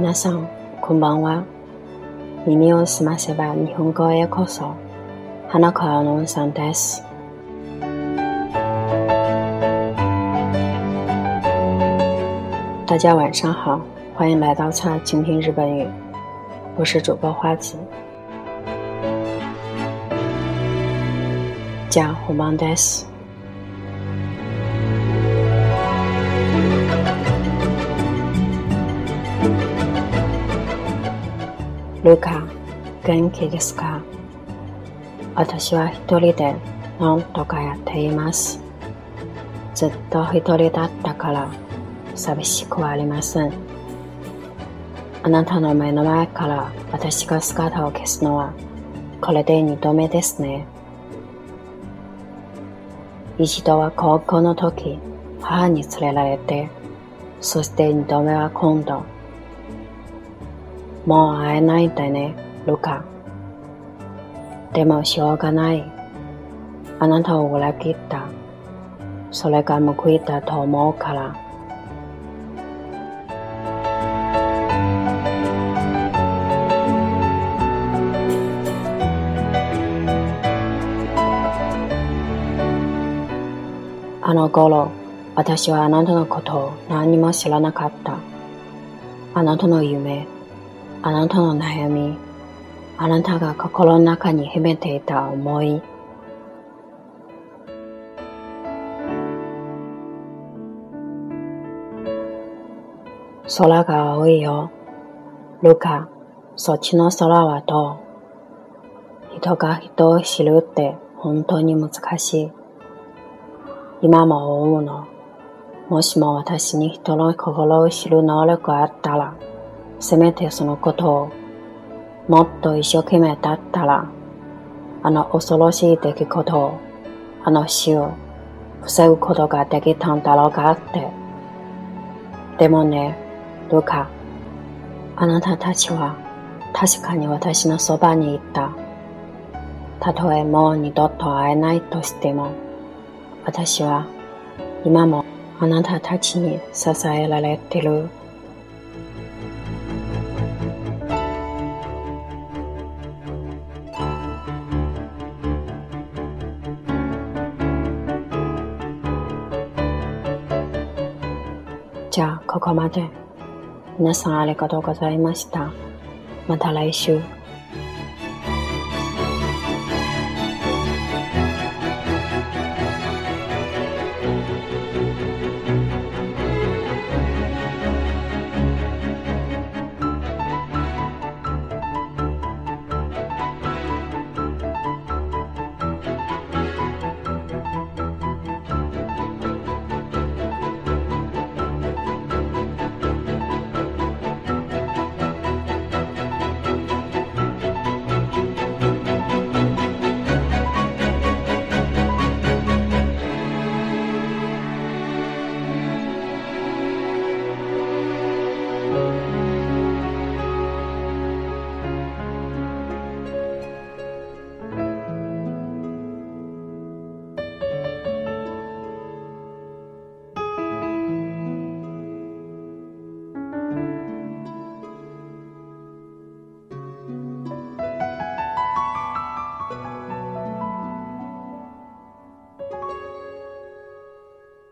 皆さん、こんばんは。耳をすませば日本語へようこそ。花川のんさんです。大家晚上好，欢迎来到菜倾听日本语，我是主播花子。じゃあ本番です。 ルカ、元気ですか私は一人で何とかやっています。ずっと一人だったから寂しくはありません。あなたの目の前から私が姿を消すのはこれで二度目ですね。一度は高校の時、母に連れられて、そして二度目は今度。もう会えないんだね、ルカ。でもしょうがない。あなたを裏切った。それが報いだと思うから。あの頃、私はあなたのことを何も知らなかった。あなたの夢、あなたの悩み、あなたが心の中に秘めていた思い。空が青いよ。ルカ、そっちの空はどう？人が人を知るって本当に難しい。今も思うの。もしも私に人の心を知る能力があったら、せめてそのことをもっと一生懸命だったら、あの恐ろしい出来事を、あの死を防ぐことができたんだろうかって。でもね、ルカ、あなたたちは確かに私のそばにいた。たとえもう二度と会えないとしても、私は今もあなたたちに支えられてる。じゃあ、ここまで。皆さんありがとうございました。また来週。